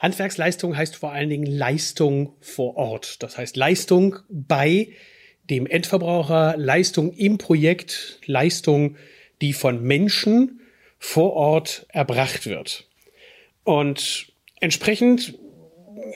Handwerksleistung heißt vor allen Dingen Leistung vor Ort. Das heißt Leistung bei dem Endverbraucher, Leistung im Projekt, Leistung, die von Menschen vor Ort erbracht wird. Und entsprechend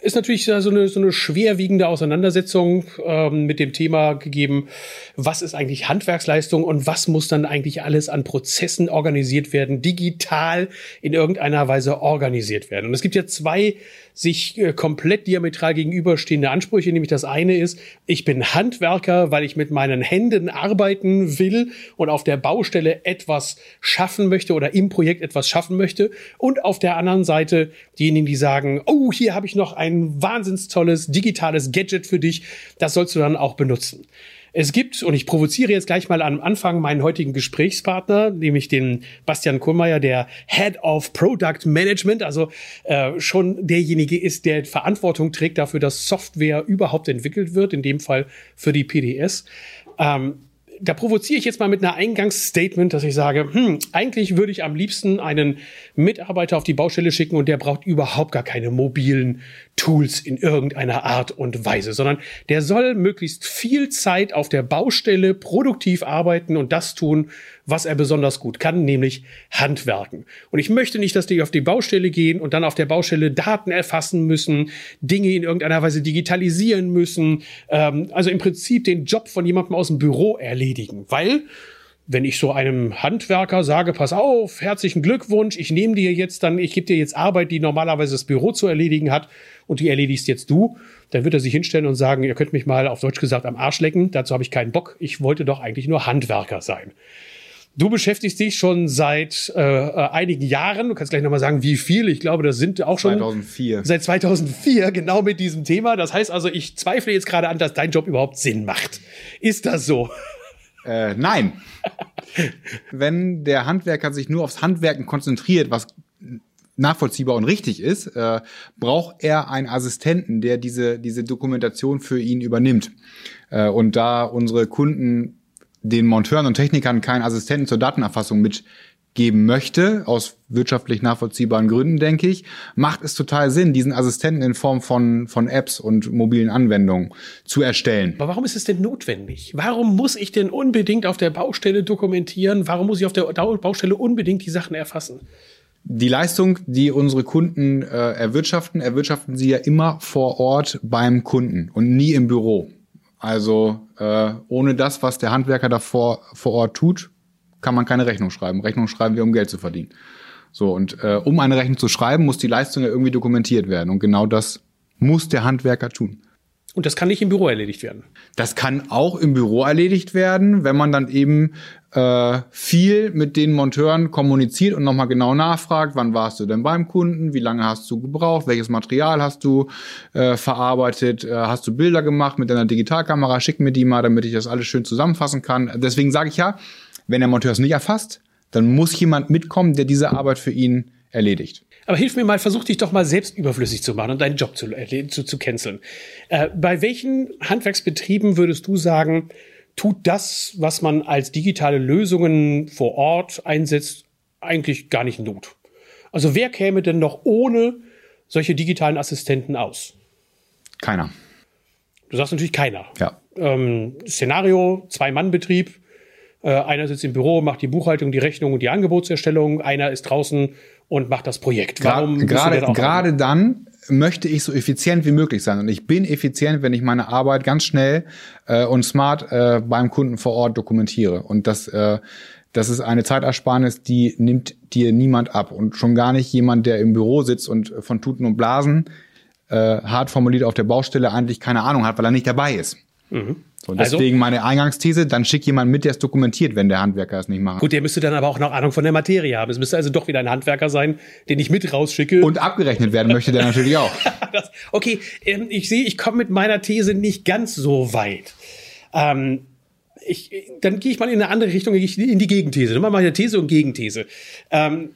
ist natürlich so eine, so eine schwerwiegende Auseinandersetzung ähm, mit dem Thema gegeben, was ist eigentlich Handwerksleistung und was muss dann eigentlich alles an Prozessen organisiert werden, digital in irgendeiner Weise organisiert werden. Und es gibt ja zwei sich äh, komplett diametral gegenüberstehende Ansprüche. Nämlich das eine ist, ich bin Handwerker, weil ich mit meinen Händen arbeiten will und auf der Baustelle etwas schaffen möchte oder im Projekt etwas schaffen möchte. Und auf der anderen Seite diejenigen, die sagen, oh, hier habe ich noch ein wahnsinns tolles digitales Gadget für dich. Das sollst du dann auch benutzen. Es gibt, und ich provoziere jetzt gleich mal am Anfang meinen heutigen Gesprächspartner, nämlich den Bastian Kohlmeier, der Head of Product Management, also äh, schon derjenige ist, der Verantwortung trägt dafür, dass Software überhaupt entwickelt wird, in dem Fall für die PDS. Ähm, da provoziere ich jetzt mal mit einer Eingangsstatement, dass ich sage, hm, eigentlich würde ich am liebsten einen Mitarbeiter auf die Baustelle schicken und der braucht überhaupt gar keine mobilen Tools in irgendeiner Art und Weise, sondern der soll möglichst viel Zeit auf der Baustelle produktiv arbeiten und das tun, was er besonders gut kann, nämlich Handwerken. Und ich möchte nicht, dass die auf die Baustelle gehen und dann auf der Baustelle Daten erfassen müssen, Dinge in irgendeiner Weise digitalisieren müssen, ähm, also im Prinzip den Job von jemandem aus dem Büro erledigen, weil wenn ich so einem Handwerker sage, pass auf, herzlichen Glückwunsch, ich nehme dir jetzt dann, ich gebe dir jetzt Arbeit, die normalerweise das Büro zu erledigen hat und die erledigst jetzt du, dann wird er sich hinstellen und sagen, ihr könnt mich mal auf Deutsch gesagt am Arsch lecken, dazu habe ich keinen Bock, ich wollte doch eigentlich nur Handwerker sein. Du beschäftigst dich schon seit äh, äh, einigen Jahren. Du kannst gleich nochmal sagen, wie viel. Ich glaube, das sind auch schon 2004. seit 2004 genau mit diesem Thema. Das heißt also, ich zweifle jetzt gerade an, dass dein Job überhaupt Sinn macht. Ist das so? Äh, nein. Wenn der Handwerker sich nur aufs Handwerken konzentriert, was nachvollziehbar und richtig ist, äh, braucht er einen Assistenten, der diese, diese Dokumentation für ihn übernimmt. Äh, und da unsere Kunden den Monteuren und Technikern keinen Assistenten zur Datenerfassung mitgeben möchte, aus wirtschaftlich nachvollziehbaren Gründen, denke ich, macht es total Sinn, diesen Assistenten in Form von, von Apps und mobilen Anwendungen zu erstellen. Aber warum ist es denn notwendig? Warum muss ich denn unbedingt auf der Baustelle dokumentieren? Warum muss ich auf der Baustelle unbedingt die Sachen erfassen? Die Leistung, die unsere Kunden äh, erwirtschaften, erwirtschaften sie ja immer vor Ort beim Kunden und nie im Büro. Also äh, ohne das, was der Handwerker davor vor Ort tut, kann man keine Rechnung schreiben. Rechnung schreiben wir, um Geld zu verdienen. So, und äh, um eine Rechnung zu schreiben, muss die Leistung ja irgendwie dokumentiert werden. Und genau das muss der Handwerker tun. Und das kann nicht im Büro erledigt werden. Das kann auch im Büro erledigt werden, wenn man dann eben äh, viel mit den Monteuren kommuniziert und nochmal genau nachfragt, wann warst du denn beim Kunden, wie lange hast du gebraucht, welches Material hast du äh, verarbeitet, äh, hast du Bilder gemacht mit deiner Digitalkamera, schick mir die mal, damit ich das alles schön zusammenfassen kann. Deswegen sage ich ja, wenn der Monteur es nicht erfasst, dann muss jemand mitkommen, der diese Arbeit für ihn erledigt. Aber hilf mir mal, versuch dich doch mal selbst überflüssig zu machen und deinen Job zu, äh, zu, zu canceln. Äh, bei welchen Handwerksbetrieben würdest du sagen, tut das, was man als digitale Lösungen vor Ort einsetzt, eigentlich gar nicht Not? Also wer käme denn noch ohne solche digitalen Assistenten aus? Keiner. Du sagst natürlich keiner. Ja. Ähm, Szenario, Zwei-Mann-Betrieb. Äh, einer sitzt im Büro, macht die Buchhaltung, die Rechnung und die Angebotserstellung. Einer ist draußen und macht das Projekt. Warum gerade gerade dann möchte ich so effizient wie möglich sein und ich bin effizient, wenn ich meine Arbeit ganz schnell äh, und smart äh, beim Kunden vor Ort dokumentiere und das äh, das ist eine Zeitersparnis, die nimmt dir niemand ab und schon gar nicht jemand, der im Büro sitzt und von Tuten und Blasen äh, hart formuliert auf der Baustelle eigentlich keine Ahnung hat, weil er nicht dabei ist. Mhm. Und also deswegen also, meine Eingangsthese, dann schick jemand mit, der es dokumentiert, wenn der Handwerker es nicht macht. Gut, der müsste dann aber auch noch Ahnung von der Materie haben. Es müsste also doch wieder ein Handwerker sein, den ich mit rausschicke. Und abgerechnet werden möchte der natürlich auch. das, okay, ähm, ich sehe, ich komme mit meiner These nicht ganz so weit. Ähm, ich, dann gehe ich mal in eine andere Richtung, gehe ich in die Gegenthese. Dann machen wir eine These und Gegenthese. Ähm,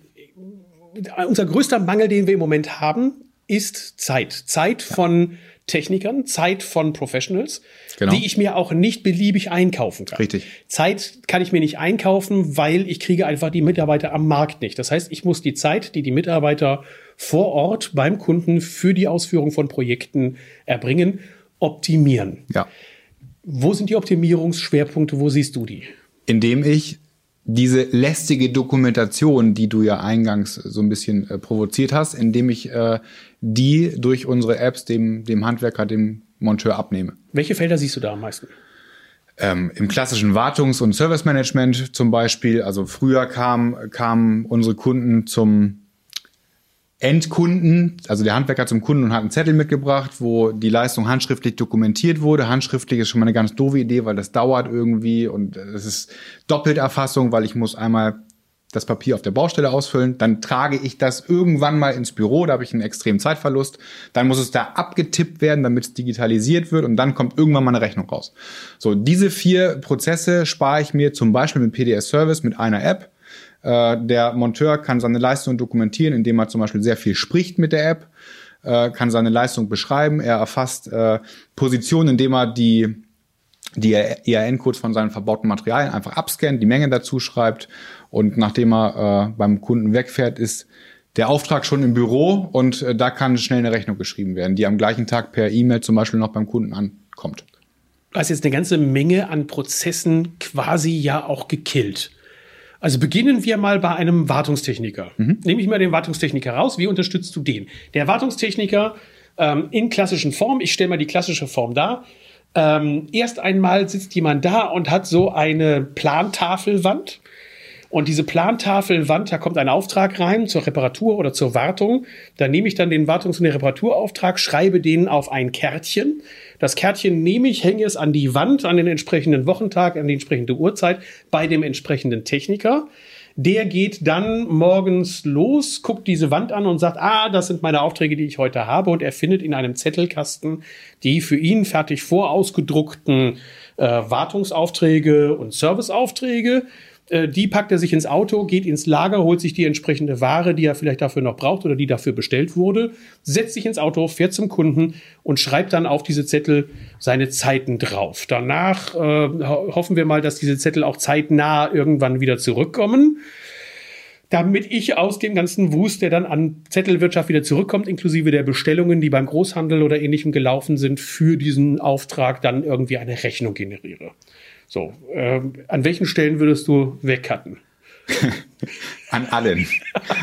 unser größter Mangel, den wir im Moment haben, ist Zeit. Zeit von Technikern, Zeit von Professionals, Genau. die ich mir auch nicht beliebig einkaufen kann. Richtig. Zeit kann ich mir nicht einkaufen, weil ich kriege einfach die Mitarbeiter am Markt nicht. Das heißt, ich muss die Zeit, die die Mitarbeiter vor Ort beim Kunden für die Ausführung von Projekten erbringen, optimieren. Ja. Wo sind die Optimierungsschwerpunkte? Wo siehst du die? Indem ich diese lästige Dokumentation, die du ja eingangs so ein bisschen äh, provoziert hast, indem ich äh, die durch unsere Apps dem, dem Handwerker, dem Monteur abnehme. Welche Felder siehst du da am meisten? Ähm, Im klassischen Wartungs- und Service-Management zum Beispiel, also früher kam, kamen unsere Kunden zum Endkunden, also der Handwerker zum Kunden und hat einen Zettel mitgebracht, wo die Leistung handschriftlich dokumentiert wurde. Handschriftlich ist schon mal eine ganz doofe Idee, weil das dauert irgendwie und es ist Doppelterfassung, weil ich muss einmal das Papier auf der Baustelle ausfüllen, dann trage ich das irgendwann mal ins Büro, da habe ich einen extremen Zeitverlust, dann muss es da abgetippt werden, damit es digitalisiert wird und dann kommt irgendwann mal eine Rechnung raus. So, diese vier Prozesse spare ich mir zum Beispiel mit PDS Service mit einer App. Äh, der Monteur kann seine Leistung dokumentieren, indem er zum Beispiel sehr viel spricht mit der App, äh, kann seine Leistung beschreiben, er erfasst äh, Positionen, indem er die die ERN-Codes von seinen verbauten Materialien einfach abscannt, die Menge dazu schreibt und nachdem er äh, beim Kunden wegfährt, ist der Auftrag schon im Büro und äh, da kann schnell eine Rechnung geschrieben werden, die am gleichen Tag per E-Mail zum Beispiel noch beim Kunden ankommt. Du hast jetzt eine ganze Menge an Prozessen quasi ja auch gekillt. Also beginnen wir mal bei einem Wartungstechniker. Mhm. Nehme ich mal den Wartungstechniker raus. Wie unterstützt du den? Der Wartungstechniker ähm, in klassischen Form. Ich stelle mal die klassische Form dar. Ähm, erst einmal sitzt jemand da und hat so eine Plantafelwand. Und diese Plantafelwand, da kommt ein Auftrag rein zur Reparatur oder zur Wartung. Da nehme ich dann den Wartungs- und den Reparaturauftrag, schreibe den auf ein Kärtchen. Das Kärtchen nehme ich, hänge es an die Wand, an den entsprechenden Wochentag, an die entsprechende Uhrzeit bei dem entsprechenden Techniker. Der geht dann morgens los, guckt diese Wand an und sagt, ah, das sind meine Aufträge, die ich heute habe. Und er findet in einem Zettelkasten die für ihn fertig vorausgedruckten äh, Wartungsaufträge und Serviceaufträge. Äh, die packt er sich ins Auto, geht ins Lager, holt sich die entsprechende Ware, die er vielleicht dafür noch braucht oder die dafür bestellt wurde, setzt sich ins Auto, fährt zum Kunden und schreibt dann auf diese Zettel seine Zeiten drauf. Danach äh, hoffen wir mal, dass diese Zettel auch zeitnah irgendwann wieder zurückkommen damit ich aus dem ganzen Wust, der dann an Zettelwirtschaft wieder zurückkommt, inklusive der Bestellungen, die beim Großhandel oder ähnlichem gelaufen sind, für diesen Auftrag dann irgendwie eine Rechnung generiere. So, äh, an welchen Stellen würdest du wegcutten? An allen.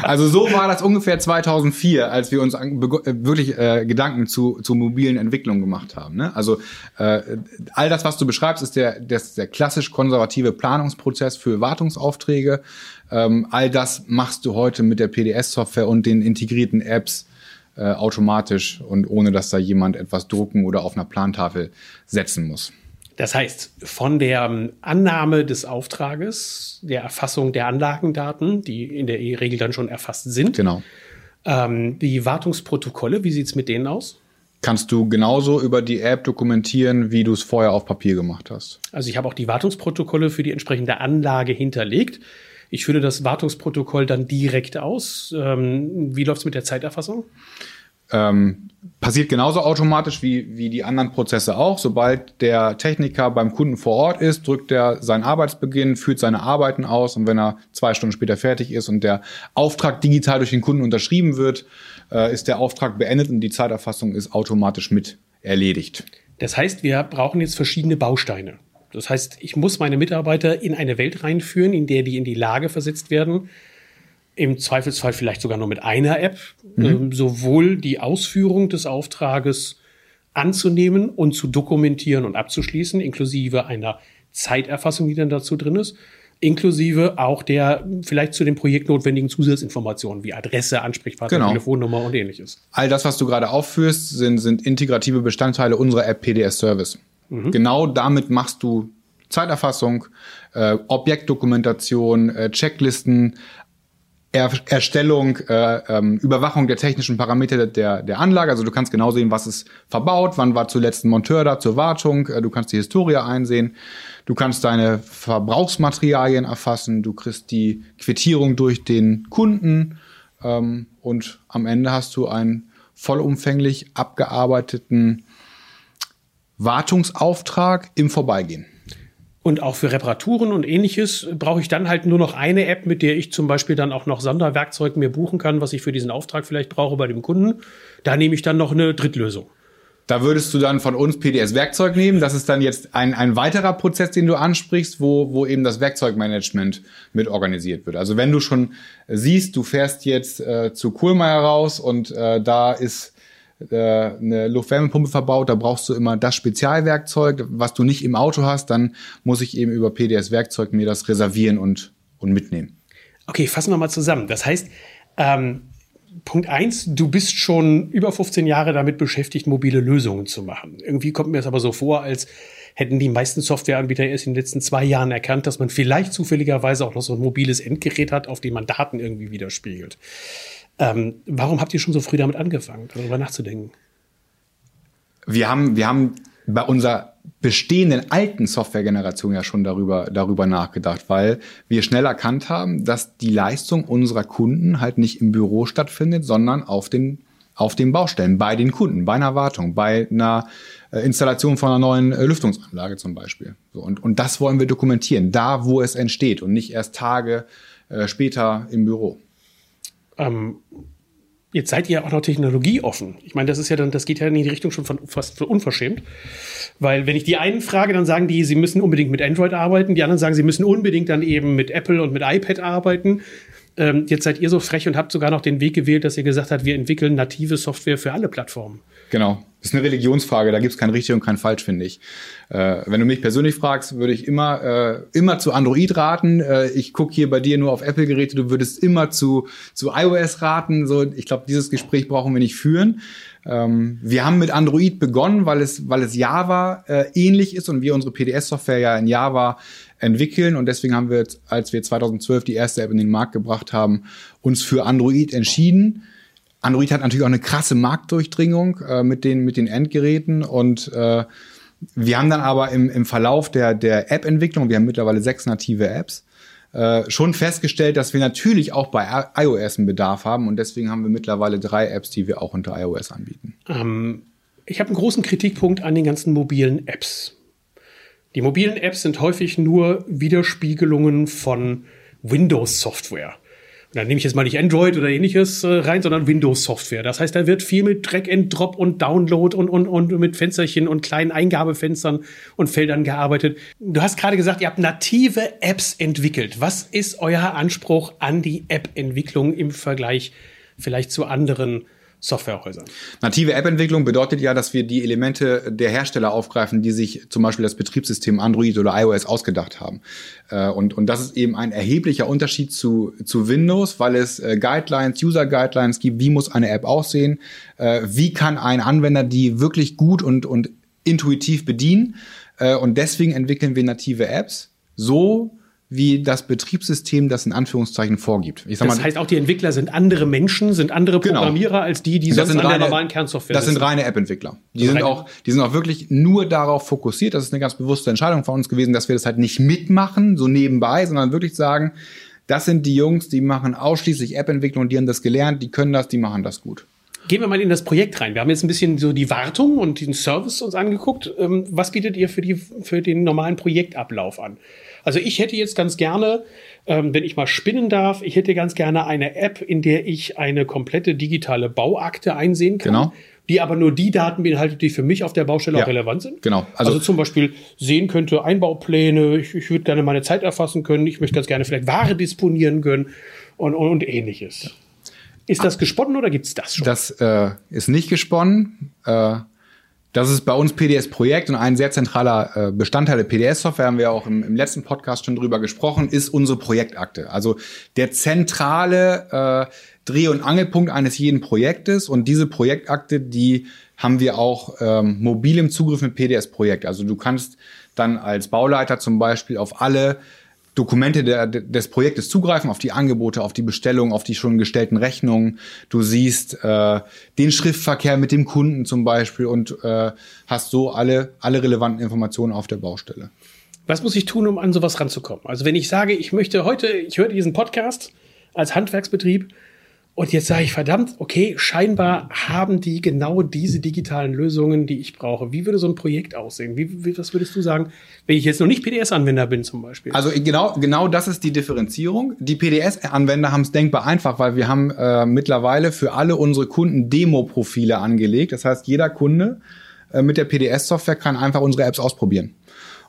Also so war das ungefähr 2004, als wir uns an, wirklich äh, Gedanken zu, zu mobilen Entwicklungen gemacht haben. Ne? Also äh, all das, was du beschreibst, ist der, der, der klassisch konservative Planungsprozess für Wartungsaufträge. Ähm, all das machst du heute mit der PDS-Software und den integrierten Apps äh, automatisch und ohne dass da jemand etwas drucken oder auf einer Plantafel setzen muss. Das heißt, von der ähm, Annahme des Auftrages, der Erfassung der Anlagendaten, die in der Regel dann schon erfasst sind, Genau. ähm, die Wartungsprotokolle, wie sieht's mit denen aus? Kannst du genauso über die App dokumentieren, wie du es vorher auf Papier gemacht hast. Also ich habe auch die Wartungsprotokolle für die entsprechende Anlage hinterlegt. Ich führe das Wartungsprotokoll dann direkt aus. Ähm, wie läuft's mit der Zeiterfassung? Ähm, passiert genauso automatisch wie, wie die anderen Prozesse auch. Sobald der Techniker beim Kunden vor Ort ist, drückt er seinen Arbeitsbeginn, führt seine Arbeiten aus und wenn er zwei Stunden später fertig ist und der Auftrag digital durch den Kunden unterschrieben wird, äh, ist der Auftrag beendet und die Zeiterfassung ist automatisch mit erledigt. Das heißt, wir brauchen jetzt verschiedene Bausteine. Das heißt, ich muss meine Mitarbeiter in eine Welt reinführen, in der die in die Lage versetzt werden, im Zweifelsfall vielleicht sogar nur mit einer App, ähm, sowohl die Ausführung des Auftrages anzunehmen und zu dokumentieren und abzuschließen, inklusive einer Zeiterfassung, die dann dazu drin ist, inklusive auch der vielleicht zu dem Projekt notwendigen Zusatzinformationen wie Adresse, Ansprechpartner, Genau. Telefonnummer und ähnliches. All das, was du gerade aufführst, sind, sind integrative Bestandteile unserer App PDS Service. Genau damit machst du Zeiterfassung, äh, Objektdokumentation, äh, Checklisten, er Erstellung, äh, ähm, Überwachung der technischen Parameter der, der Anlage. Also du kannst genau sehen, was ist verbaut, wann war zuletzt ein Monteur da zur Wartung. Äh, du kannst die Historie einsehen. Du kannst deine Verbrauchsmaterialien erfassen. Du kriegst die Quittierung durch den Kunden. Ähm, und am Ende hast du ein vollumfänglich abgearbeiteten Wartungsauftrag im Vorbeigehen. Und auch für Reparaturen und ähnliches brauche ich dann halt nur noch eine App, mit der ich zum Beispiel dann auch noch Sonderwerkzeug mir buchen kann, was ich für diesen Auftrag vielleicht brauche bei dem Kunden. Da nehme ich dann noch eine Drittlösung. Da würdest du dann von uns PDS-Werkzeug nehmen. Das ist dann jetzt ein, ein weiterer Prozess, den du ansprichst, wo, wo eben das Werkzeugmanagement mit organisiert wird. Also wenn du schon siehst, du fährst jetzt äh, zu Kohlmeier raus und äh, da ist eine Luftwärmepumpe verbaut, da brauchst du immer das Spezialwerkzeug, was du nicht im Auto hast, dann muss ich eben über PDS Werkzeug mir das reservieren und, und mitnehmen. Okay, fassen wir mal zusammen. Das heißt, ähm, Punkt eins, du bist schon über 15 Jahre damit beschäftigt, mobile Lösungen zu machen. Irgendwie kommt mir das aber so vor, als hätten die meisten Softwareanbieter erst in den letzten zwei Jahren erkannt, dass man vielleicht zufälligerweise auch noch so ein mobiles Endgerät hat, auf dem man Daten irgendwie widerspiegelt. Ähm, warum habt ihr schon so früh damit angefangen, darüber nachzudenken? Wir haben, wir haben bei unserer bestehenden alten Softwaregeneration ja schon darüber, darüber nachgedacht, weil wir schnell erkannt haben, dass die Leistung unserer Kunden halt nicht im Büro stattfindet, sondern auf den, auf den Baustellen, bei den Kunden, bei einer Wartung, bei einer äh, Installation von einer neuen äh, Lüftungsanlage zum Beispiel. So, und, und das wollen wir dokumentieren, da wo es entsteht und nicht erst Tage äh, später im Büro. Ähm, jetzt seid ihr auch noch technologieoffen. Ich meine, das ist ja dann, das geht ja in die Richtung schon von fast unverschämt. Weil wenn ich die einen frage, dann sagen die, sie müssen unbedingt mit Android arbeiten, die anderen sagen, sie müssen unbedingt dann eben mit Apple und mit iPad arbeiten. Ähm, jetzt seid ihr so frech und habt sogar noch den Weg gewählt, dass ihr gesagt habt, wir entwickeln native Software für alle Plattformen. Genau. Das ist eine Religionsfrage, da gibt es kein richtig und kein falsch, finde ich. Äh, wenn du mich persönlich fragst, würde ich immer, äh, immer zu Android raten. Äh, ich gucke hier bei dir nur auf Apple-Geräte, du würdest immer zu, zu iOS raten. So, ich glaube, dieses Gespräch brauchen wir nicht führen. Ähm, wir haben mit Android begonnen, weil es, weil es Java äh, ähnlich ist und wir unsere PDS-Software ja in Java entwickeln. Und deswegen haben wir, als wir 2012 die erste App in den Markt gebracht haben, uns für Android entschieden Android hat natürlich auch eine krasse Marktdurchdringung äh, mit, den, mit den Endgeräten und äh, wir haben dann aber im, im Verlauf der, der App-Entwicklung, wir haben mittlerweile sechs native Apps, äh, schon festgestellt, dass wir natürlich auch bei iOS einen Bedarf haben und deswegen haben wir mittlerweile drei Apps, die wir auch unter iOS anbieten. Ähm, ich habe einen großen Kritikpunkt an den ganzen mobilen Apps. Die mobilen Apps sind häufig nur Widerspiegelungen von Windows-Software da nehme ich jetzt mal nicht Android oder ähnliches äh, rein, sondern Windows-Software. Das heißt, da wird viel mit Drag and Drop und Download und, und, und mit Fensterchen und kleinen Eingabefenstern und Feldern gearbeitet. Du hast gerade gesagt, ihr habt native Apps entwickelt. Was ist euer Anspruch an die App-Entwicklung im Vergleich vielleicht zu anderen Softwarehäusern. Native App-Entwicklung bedeutet ja, dass wir die Elemente der Hersteller aufgreifen, die sich zum Beispiel das Betriebssystem Android oder iOS ausgedacht haben. Äh, und, und das ist eben ein erheblicher Unterschied zu, zu Windows, weil es äh, Guidelines, User-Guidelines gibt, wie muss eine App aussehen, äh, wie kann ein Anwender die wirklich gut und, und intuitiv bedienen. Und deswegen entwickeln wir native Apps so, wie das Betriebssystem das in Anführungszeichen vorgibt. Ich sag das mal, heißt auch, die Entwickler sind andere Menschen, sind andere genau. Programmierer genau. als die, die das sonst an reine, der normalen Kernsoftware Das sind reine App-Entwickler. Die sind auch, die sind auch wirklich nur darauf fokussiert. Das ist eine ganz bewusste Entscheidung von uns gewesen, dass wir das halt nicht mitmachen, so nebenbei, sondern wirklich sagen, das sind die Jungs, die machen ausschließlich App-Entwicklung, die haben das gelernt, die können das, die machen das gut. Gehen wir mal in das Projekt rein. Wir haben jetzt ein bisschen so die Wartung und den Service uns angeguckt. Ähm, was bietet ihr für, die, für den normalen Projektablauf an? Also ich hätte jetzt ganz gerne, ähm, wenn ich mal spinnen darf, ich hätte ganz gerne eine App, in der ich eine komplette digitale Bauakte einsehen kann. Genau. Die aber nur die Daten beinhaltet, die für mich auf der Baustelle ja, auch relevant sind. Genau. Also, also zum Beispiel sehen könnte Einbaupläne, ich, ich würde gerne meine Zeit erfassen können, ich möchte ganz gerne vielleicht Ware disponieren können und, und, und ähnliches. Ist das gesponnen oder gibt's das schon? Das äh, ist nicht gesponnen. Äh, das ist bei uns PDS-Projekt und ein sehr zentraler äh, Bestandteil der PDS-Software, haben wir auch im, im, letzten Podcast schon drüber gesprochen, ist unsere Projektakte. Also der zentrale äh, Dreh- und Angelpunkt eines jeden Projektes. Und diese Projektakte, die haben wir auch ähm, mobil im Zugriff mit PDS-Projekt. Also du kannst dann als Bauleiter zum Beispiel auf alle Dokumente der, des Projektes zugreifen, auf die Angebote, auf die Bestellung, auf die schon gestellten Rechnungen. Du siehst äh, den Schriftverkehr mit dem Kunden zum Beispiel und äh, hast so alle, alle relevanten Informationen auf der Baustelle. Was muss ich tun, um an sowas ranzukommen? Also wenn ich sage, ich möchte heute, ich höre diesen Podcast als Handwerksbetrieb Und jetzt sage ich, verdammt, okay, scheinbar haben die genau diese digitalen Lösungen, die ich brauche. Wie würde so ein Projekt aussehen? Wie, wie, was würdest du sagen, wenn ich jetzt noch nicht PDS-Anwender bin zum Beispiel? Also genau, genau das ist die Differenzierung. Die PDS-Anwender haben es denkbar einfach, weil wir haben äh, mittlerweile für alle unsere Kunden Demo-Profile angelegt. Das heißt, jeder Kunde äh, mit der PDS-Software kann einfach unsere Apps ausprobieren.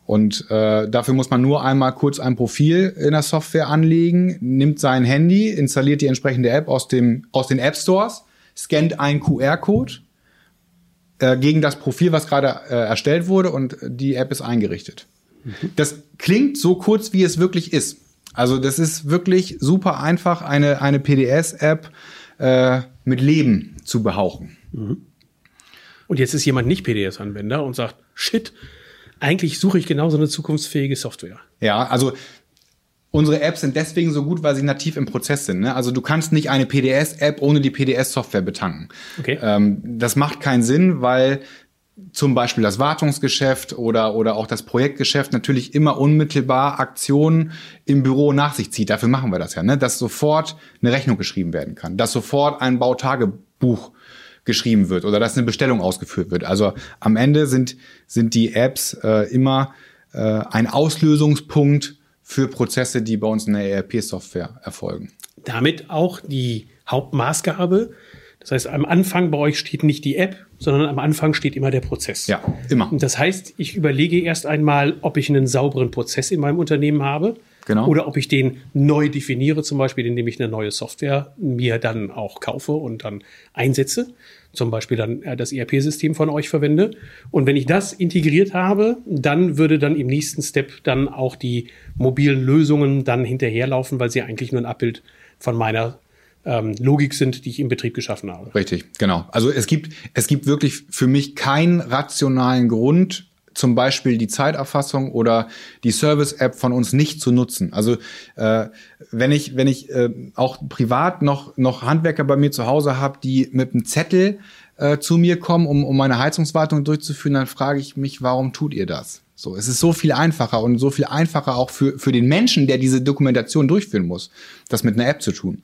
Und äh, dafür muss man nur einmal kurz ein Profil in der Software anlegen, nimmt sein Handy, installiert die entsprechende App aus, dem, aus den App Stores, scannt einen QR-Code äh, gegen das Profil, was gerade äh, erstellt wurde und die App ist eingerichtet. Mhm. Das klingt so kurz, wie es wirklich ist. Also das ist wirklich super einfach, eine, eine PDS-App äh, mit Leben zu behauchen. Mhm. Und jetzt ist jemand nicht PDS-Anwender und sagt, shit, eigentlich suche ich genau so eine zukunftsfähige Software. Ja, also unsere Apps sind deswegen so gut, weil sie nativ im Prozess sind. Ne? Also du kannst nicht eine PDS-App ohne die PDS-Software betanken. Okay. Ähm, das macht keinen Sinn, weil zum Beispiel das Wartungsgeschäft oder, oder auch das Projektgeschäft natürlich immer unmittelbar Aktionen im Büro nach sich zieht. Dafür machen wir das ja, ne? dass sofort eine Rechnung geschrieben werden kann, dass sofort ein Bautagebuch geschrieben wird oder dass eine Bestellung ausgeführt wird. Also am Ende sind, sind die Apps äh, immer äh, ein Auslösungspunkt für Prozesse, die bei uns in der ERP-Software erfolgen. Damit auch die Hauptmaßgabe. Das heißt, am Anfang bei euch steht nicht die App, sondern am Anfang steht immer der Prozess. Ja, immer. Und das heißt, ich überlege erst einmal, ob ich einen sauberen Prozess in meinem Unternehmen habe. Genau. Oder ob ich den neu definiere, zum Beispiel, indem ich eine neue Software mir dann auch kaufe und dann einsetze zum Beispiel dann äh, das ERP-System von euch verwende. Und wenn ich das integriert habe, dann würde dann im nächsten Step dann auch die mobilen Lösungen dann hinterherlaufen, weil sie eigentlich nur ein Abbild von meiner ähm, Logik sind, die ich im Betrieb geschaffen habe. Richtig, genau. Also es gibt, es gibt wirklich für mich keinen rationalen Grund, zum Beispiel die Zeiterfassung oder die Service-App von uns nicht zu nutzen. Also äh, wenn ich, wenn ich äh, auch privat noch, noch Handwerker bei mir zu Hause habe, die mit einem Zettel äh, zu mir kommen, um, um meine Heizungswartung durchzuführen, dann frage ich mich, warum tut ihr das? So, es ist so viel einfacher und so viel einfacher auch für, für den Menschen, der diese Dokumentation durchführen muss, das mit einer App zu tun.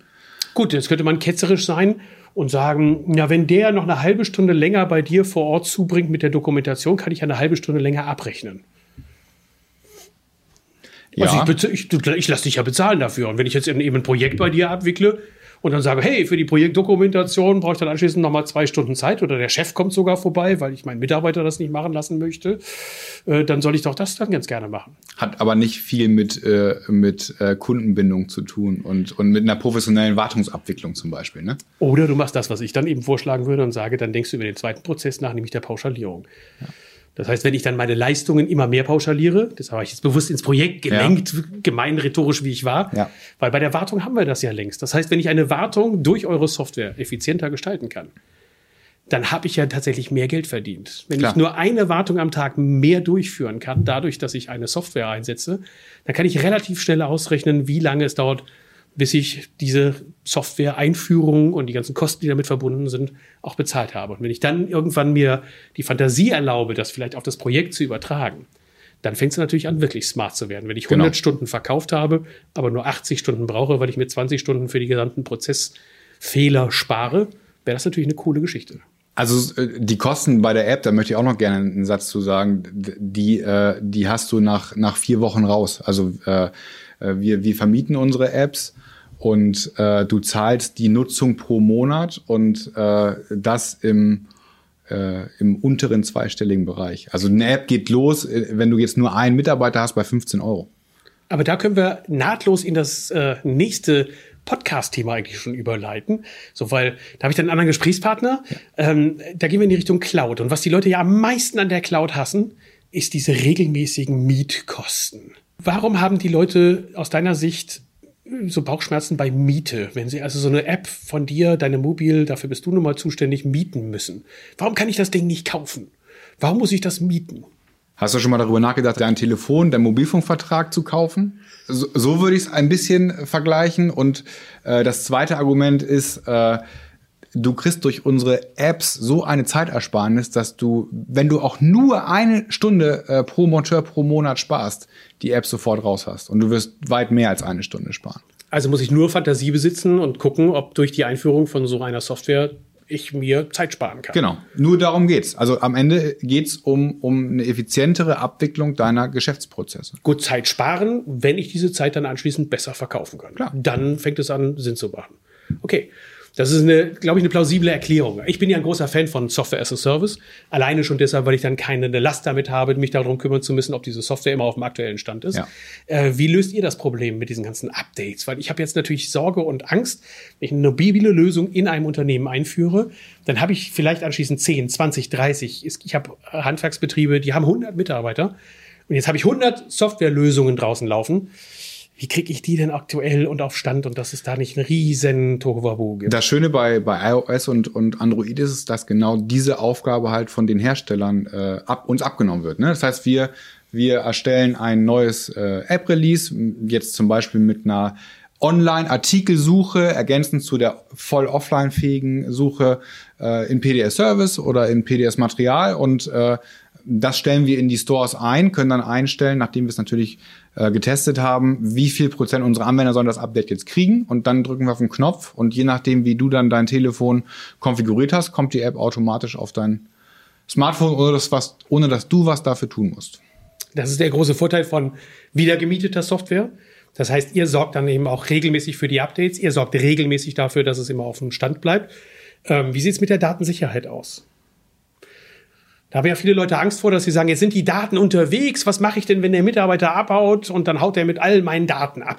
Gut, jetzt könnte man ketzerisch sein und sagen, ja, wenn der noch eine halbe Stunde länger bei dir vor Ort zubringt mit der Dokumentation, kann ich eine halbe Stunde länger abrechnen. Ja. Also ich, ich, ich lasse dich ja bezahlen dafür. Und wenn ich jetzt eben ein Projekt bei dir abwickle, und dann sage, hey, für die Projektdokumentation brauche ich dann anschließend nochmal zwei Stunden Zeit oder der Chef kommt sogar vorbei, weil ich meinen Mitarbeiter das nicht machen lassen möchte, äh, dann soll ich doch das dann ganz gerne machen. Hat aber nicht viel mit, äh, mit äh, Kundenbindung zu tun und, und mit einer professionellen Wartungsabwicklung zum Beispiel. Ne? Oder du machst das, was ich dann eben vorschlagen würde und sage, dann denkst du über den zweiten Prozess nach, nämlich der Pauschalierung. Ja. Das heißt, wenn ich dann meine Leistungen immer mehr pauschaliere, das habe ich jetzt bewusst ins Projekt gelenkt, ja. gemein rhetorisch wie ich war, ja. weil bei der Wartung haben wir das ja längst. Das heißt, wenn ich eine Wartung durch eure Software effizienter gestalten kann, dann habe ich ja tatsächlich mehr Geld verdient. Wenn Klar. ich nur eine Wartung am Tag mehr durchführen kann, dadurch, dass ich eine Software einsetze, dann kann ich relativ schnell ausrechnen, wie lange es dauert, bis ich diese Software-Einführung und die ganzen Kosten, die damit verbunden sind, auch bezahlt habe. Und wenn ich dann irgendwann mir die Fantasie erlaube, das vielleicht auf das Projekt zu übertragen, dann fängt es natürlich an, wirklich smart zu werden. Wenn ich 100 genau. Stunden verkauft habe, aber nur 80 Stunden brauche, weil ich mir 20 Stunden für die gesamten Prozessfehler spare, wäre das natürlich eine coole Geschichte. Also äh, die Kosten bei der App, da möchte ich auch noch gerne einen Satz zu sagen, die, äh, die hast du nach, nach vier Wochen raus. Also äh, wir, wir vermieten unsere Apps und äh, du zahlst die Nutzung pro Monat und äh, das im äh, im unteren zweistelligen Bereich. Also eine App geht los, äh, wenn du jetzt nur einen Mitarbeiter hast, bei 15 Euro. Aber da können wir nahtlos in das äh, nächste Podcast-Thema eigentlich schon überleiten. So, weil da habe ich dann einen anderen Gesprächspartner. Ja. Ähm, da gehen wir in die Richtung Cloud. Und was die Leute ja am meisten an der Cloud hassen, ist diese regelmäßigen Mietkosten. Warum haben die Leute aus deiner Sicht so Bauchschmerzen bei Miete, wenn sie also so eine App von dir, deine Mobil, dafür bist du nun mal zuständig, mieten müssen. Warum kann ich das Ding nicht kaufen? Warum muss ich das mieten? Hast du schon mal darüber nachgedacht, dein Telefon, deinen Mobilfunkvertrag zu kaufen? So, so würde ich es ein bisschen vergleichen. Und äh, das zweite Argument ist, äh, du kriegst durch unsere Apps so eine Zeitersparnis, dass du, wenn du auch nur eine Stunde äh, pro Monteur pro Monat sparst, die App sofort raus hast. Und du wirst weit mehr als eine Stunde sparen. Also muss ich nur Fantasie besitzen und gucken, ob durch die Einführung von so einer Software ich mir Zeit sparen kann. Genau, nur darum geht's. Also am Ende geht's um, um eine effizientere Abwicklung deiner Geschäftsprozesse. Gut, Zeit sparen, wenn ich diese Zeit dann anschließend besser verkaufen kann. Klar. Dann fängt es an, Sinn zu machen. Okay. Das ist eine, glaube ich, eine plausible Erklärung. Ich bin ja ein großer Fan von Software as a Service. Alleine schon deshalb, weil ich dann keine Last damit habe, mich darum kümmern zu müssen, ob diese Software immer auf dem aktuellen Stand ist. Ja. Äh, wie löst ihr das Problem mit diesen ganzen Updates? Weil ich habe jetzt natürlich Sorge und Angst, wenn ich eine mobile Lösung in einem Unternehmen einführe, dann habe ich vielleicht anschließend 10, 20, 30. Ich habe Handwerksbetriebe, die haben 100 Mitarbeiter. Und jetzt habe ich 100 Softwarelösungen draußen laufen wie kriege ich die denn aktuell und auf Stand und dass es da nicht einen riesen Tohuwabohu gibt? Das Schöne bei, bei iOS und, und Android ist dass genau diese Aufgabe halt von den Herstellern äh, ab, uns abgenommen wird. Ne? Das heißt, wir, wir erstellen ein neues äh, App-Release, jetzt zum Beispiel mit einer Online-Artikelsuche, ergänzend zu der voll offline-fähigen Suche äh, in PDS-Service oder in PDS-Material und äh, das stellen wir in die Stores ein, können dann einstellen, nachdem wir es natürlich äh, getestet haben, wie viel Prozent unserer Anwender sollen das Update jetzt kriegen und dann drücken wir auf den Knopf und je nachdem, wie du dann dein Telefon konfiguriert hast, kommt die App automatisch auf dein Smartphone, ohne dass, was, ohne dass du was dafür tun musst. Das ist der große Vorteil von wiedergemieteter Software. Das heißt, ihr sorgt dann eben auch regelmäßig für die Updates, ihr sorgt regelmäßig dafür, dass es immer auf dem Stand bleibt. Ähm, wie sieht's mit der Datensicherheit aus? Da haben ja viele Leute Angst vor, dass sie sagen, jetzt sind die Daten unterwegs. Was mache ich denn, wenn der Mitarbeiter abhaut und dann haut er mit all meinen Daten ab?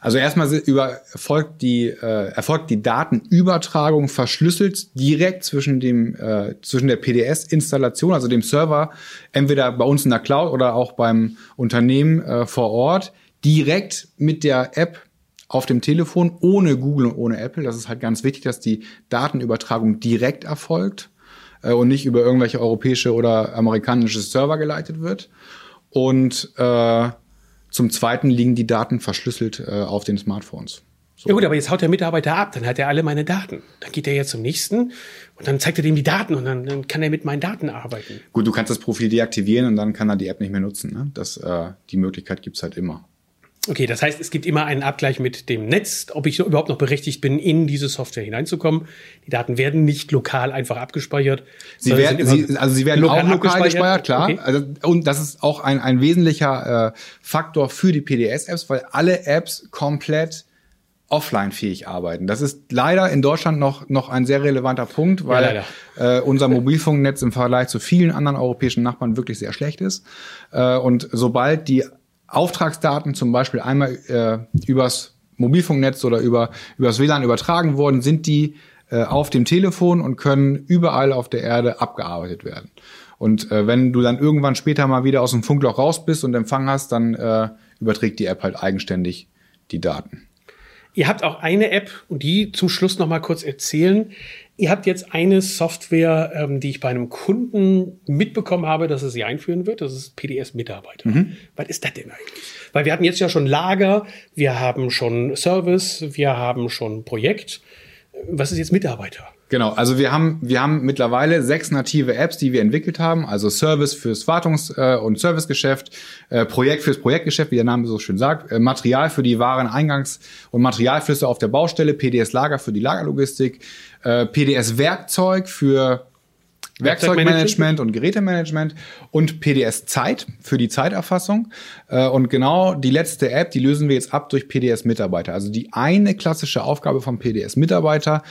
Also erstmal über, erfolgt, die, äh, erfolgt die Datenübertragung verschlüsselt direkt zwischen, dem, äh, zwischen der PDS-Installation, also dem Server, entweder bei uns in der Cloud oder auch beim Unternehmen äh, vor Ort, direkt mit der App auf dem Telefon, ohne Google und ohne Apple. Das ist halt ganz wichtig, dass die Datenübertragung direkt erfolgt äh, und nicht über irgendwelche europäische oder amerikanische Server geleitet wird. Und äh, zum Zweiten liegen die Daten verschlüsselt äh, auf den Smartphones. So. Ja gut, aber jetzt haut der Mitarbeiter ab, dann hat er alle meine Daten. Dann geht er jetzt zum nächsten und dann zeigt er dem die Daten und dann, dann kann er mit meinen Daten arbeiten. Gut, du kannst das Profil deaktivieren und dann kann er die App nicht mehr nutzen. Ne? Das, äh, die Möglichkeit gibt's halt immer. Okay, das heißt, es gibt immer einen Abgleich mit dem Netz, ob ich überhaupt noch berechtigt bin, in diese Software hineinzukommen. Die Daten werden nicht lokal einfach abgespeichert. Sie werden, sie, also sie werden lokal auch lokal gespeichert, klar. Okay. Also, und das ist auch ein, ein wesentlicher äh, Faktor für die PDS-Apps, weil alle Apps komplett offline-fähig arbeiten. Das ist leider in Deutschland noch, noch ein sehr relevanter Punkt, weil ja, äh, unser Mobilfunknetz im Vergleich zu vielen anderen europäischen Nachbarn wirklich sehr schlecht ist. Äh, und sobald die Auftragsdaten zum Beispiel einmal äh, übers Mobilfunknetz oder über übers WLAN übertragen worden, sind die äh, auf dem Telefon und können überall auf der Erde abgearbeitet werden. Und äh, wenn du dann irgendwann später mal wieder aus dem Funkloch raus bist und Empfang hast, dann äh, überträgt die App halt eigenständig die Daten. Ihr habt auch eine App und die zum Schluss noch mal kurz erzählen. Ihr habt jetzt eine Software, ähm, die ich bei einem Kunden mitbekommen habe, dass er sie einführen wird. Das ist PDS Mitarbeiter. Mhm. Was ist das denn eigentlich? Weil wir hatten jetzt ja schon Lager, wir haben schon Service, wir haben schon Projekt. Was ist jetzt Mitarbeiter? Genau, also wir haben, wir haben mittlerweile sechs native Apps, die wir entwickelt haben. Also Service fürs Wartungs- äh, und Servicegeschäft, äh, Projekt fürs Projektgeschäft, wie der Name so schön sagt, äh, Material für die Wareneingangs- und Materialflüsse auf der Baustelle, PDS Lager für die Lagerlogistik, äh, PDS Werkzeug für Werkzeugmanagement und Gerätemanagement und PDS Zeit für die Zeiterfassung. Und genau die letzte App, die lösen wir jetzt ab durch PDS Mitarbeiter. Also die eine klassische Aufgabe vom PDS Mitarbeiter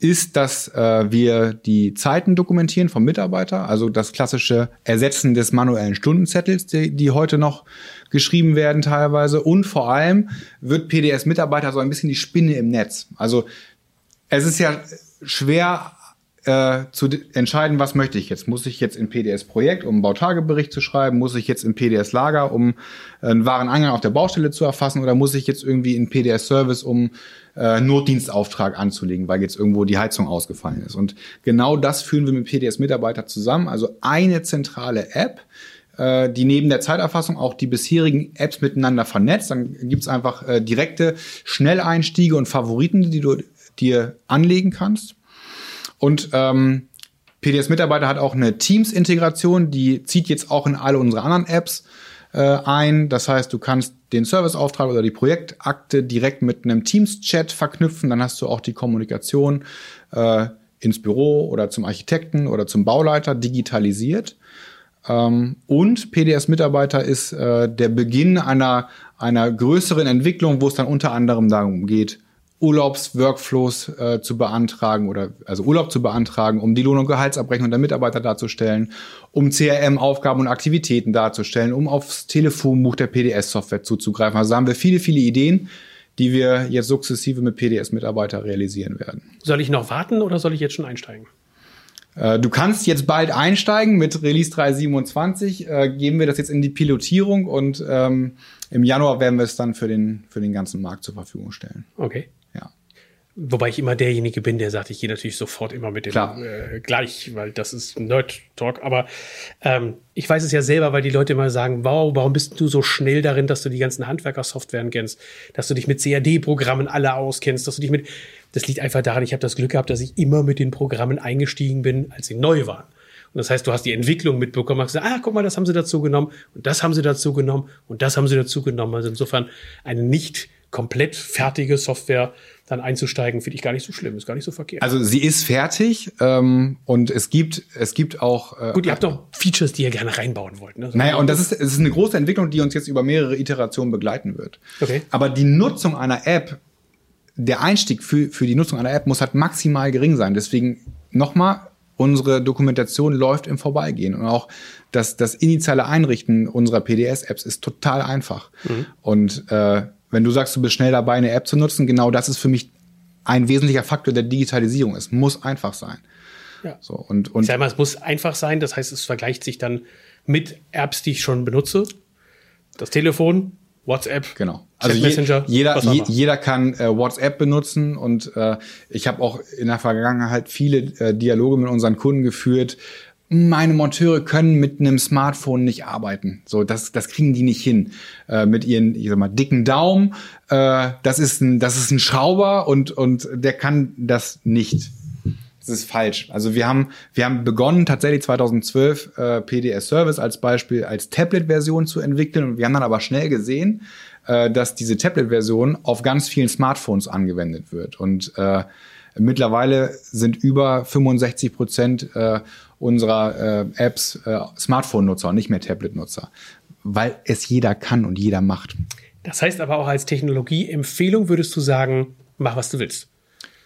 ist, dass äh, wir die Zeiten dokumentieren vom Mitarbeiter, also das klassische Ersetzen des manuellen Stundenzettels, die, die heute noch geschrieben werden teilweise. Und vor allem wird PDS-Mitarbeiter so ein bisschen die Spinne im Netz. Also es ist ja schwer äh, zu entscheiden, was möchte ich jetzt. Muss ich jetzt in PDS-Projekt, um einen Bautagebericht zu schreiben? Muss ich jetzt in PDS-Lager, um einen Wareneingang auf der Baustelle zu erfassen? Oder muss ich jetzt irgendwie in PDS-Service, um äh, Notdienstauftrag anzulegen, weil jetzt irgendwo die Heizung ausgefallen ist? Und genau das führen wir mit PDS-Mitarbeiter zusammen. Also eine zentrale App, äh, die neben der Zeiterfassung auch die bisherigen Apps miteinander vernetzt. Dann gibt's einfach äh, direkte Schnelleinstiege und Favoriten, die du dir anlegen kannst. Und ähm, PDS-Mitarbeiter hat auch eine Teams-Integration, die zieht jetzt auch in alle unsere anderen Apps äh, ein. Das heißt, du kannst den Serviceauftrag oder die Projektakte direkt mit einem Teams-Chat verknüpfen. Dann hast du auch die Kommunikation äh, ins Büro oder zum Architekten oder zum Bauleiter digitalisiert. Ähm, und PDS-Mitarbeiter ist äh, der Beginn einer, einer größeren Entwicklung, wo es dann unter anderem darum geht, Urlaubsworkflows äh, zu beantragen oder also Urlaub zu beantragen, um die Lohn- und Gehaltsabrechnung der Mitarbeiter darzustellen, um CRM-Aufgaben und Aktivitäten darzustellen, um aufs Telefonbuch der PDS-Software zuzugreifen. Also da haben wir viele, viele Ideen, die wir jetzt sukzessive mit PDS-Mitarbeiter realisieren werden. Soll ich noch warten oder soll ich jetzt schon einsteigen? Äh, du kannst jetzt bald einsteigen mit Release 327. Äh, geben wir das jetzt in die Pilotierung und ähm, im Januar werden wir es dann für den, für den ganzen Markt zur Verfügung stellen. Okay. Wobei ich immer derjenige bin, der sagt, ich gehe natürlich sofort immer mit dem äh, gleich, weil das ist Nerd-Talk. Aber ähm, ich weiß es ja selber, weil die Leute immer sagen, wow, warum bist du so schnell darin, dass du die ganzen Handwerker-Softwaren kennst, dass du dich mit CAD-Programmen alle auskennst, dass du dich mit. Das liegt einfach daran, ich habe das Glück gehabt, dass ich immer mit den Programmen eingestiegen bin, als sie neu waren. Und das heißt, du hast die Entwicklung mitbekommen, hast gesagt, ah, guck mal, das haben sie dazu genommen und das haben sie dazu genommen und das haben sie dazu genommen. Also insofern eine nicht komplett fertige Software dann einzusteigen, finde ich gar nicht so schlimm, ist gar nicht so verkehrt. Also sie ist fertig ähm, und es gibt es gibt auch äh, gut, ihr habt doch Features, die ihr gerne reinbauen wollt. Ne? So naja, und das ist es ist eine große Entwicklung, die uns jetzt über mehrere Iterationen begleiten wird. Okay. Aber die Nutzung einer App, der Einstieg für für die Nutzung einer App muss halt maximal gering sein. Deswegen nochmal unsere Dokumentation läuft im Vorbeigehen und auch das das initiale Einrichten unserer PDS-Apps ist total einfach mhm. und äh, wenn du sagst, du bist schnell dabei, eine App zu nutzen, genau das ist für mich ein wesentlicher Faktor der Digitalisierung. Es muss einfach sein. Ja. So, und, und ich sag mal, es muss einfach sein. Das heißt, es vergleicht sich dann mit Apps, die ich schon benutze. Das Telefon, WhatsApp, genau. Also je, Messenger, jeder, je, jeder kann äh, WhatsApp benutzen und äh, ich habe auch in der Vergangenheit viele äh, Dialoge mit unseren Kunden geführt, meine Monteure können mit einem Smartphone nicht arbeiten. So, das, das kriegen die nicht hin. Äh, mit ihren, ich sag mal, dicken Daumen. Äh, das ist ein, das ist ein Schrauber und, und der kann das nicht. Das ist falsch. Also wir haben, wir haben begonnen, tatsächlich 2012 äh, PDS Service als Beispiel als Tablet-Version zu entwickeln. Und wir haben dann aber schnell gesehen, äh, dass diese Tablet-Version auf ganz vielen Smartphones angewendet wird. Und äh, mittlerweile sind über 65 Prozent äh, unserer äh, Apps äh, Smartphone-Nutzer und nicht mehr Tablet-Nutzer, weil es jeder kann und jeder macht. Das heißt aber auch als Technologieempfehlung würdest du sagen, mach was du willst.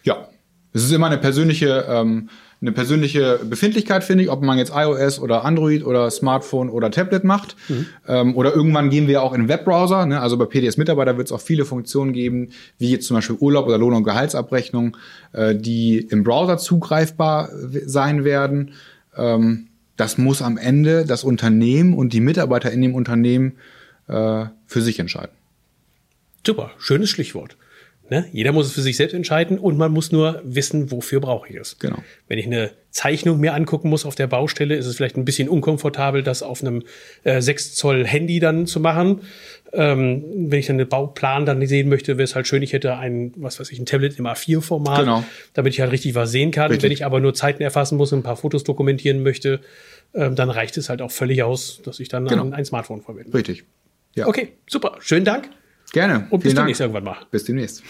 Ja, es ist immer eine persönliche ähm, eine persönliche Befindlichkeit, finde ich, ob man jetzt iOS oder Android oder Smartphone oder Tablet macht. Mhm. Ähm, oder irgendwann gehen wir auch in Webbrowser. Ne? Also bei PDS Mitarbeiter wird es auch viele Funktionen geben, wie jetzt zum Beispiel Urlaub oder Lohn- und Gehaltsabrechnung, äh, die im Browser zugreifbar sein werden. Ähm, das muss am Ende das Unternehmen und die Mitarbeiter in dem Unternehmen äh, für sich entscheiden. Super, schönes Schlichtwort. Ne? Jeder muss es für sich selbst entscheiden und man muss nur wissen, wofür brauche ich es. Genau. Wenn ich eine Zeichnung mir angucken muss auf der Baustelle, ist es vielleicht ein bisschen unkomfortabel, das auf einem äh, 6 Zoll Handy dann zu machen. Ähm, wenn ich dann einen Bauplan dann sehen möchte, wäre es halt schön, ich hätte ein, was weiß ich, ein Tablet im A4-Format, genau. damit ich halt richtig was sehen kann. Richtig. Wenn ich aber nur Zeiten erfassen muss und ein paar Fotos dokumentieren möchte, ähm, dann reicht es halt auch völlig aus, dass ich dann genau. ein, ein Smartphone verwende. Richtig. Ja. Okay, super. Schönen Dank. Gerne. Und bis demnächst irgendwann mal. Bis demnächst.